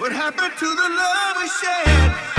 What happened to the love we shared?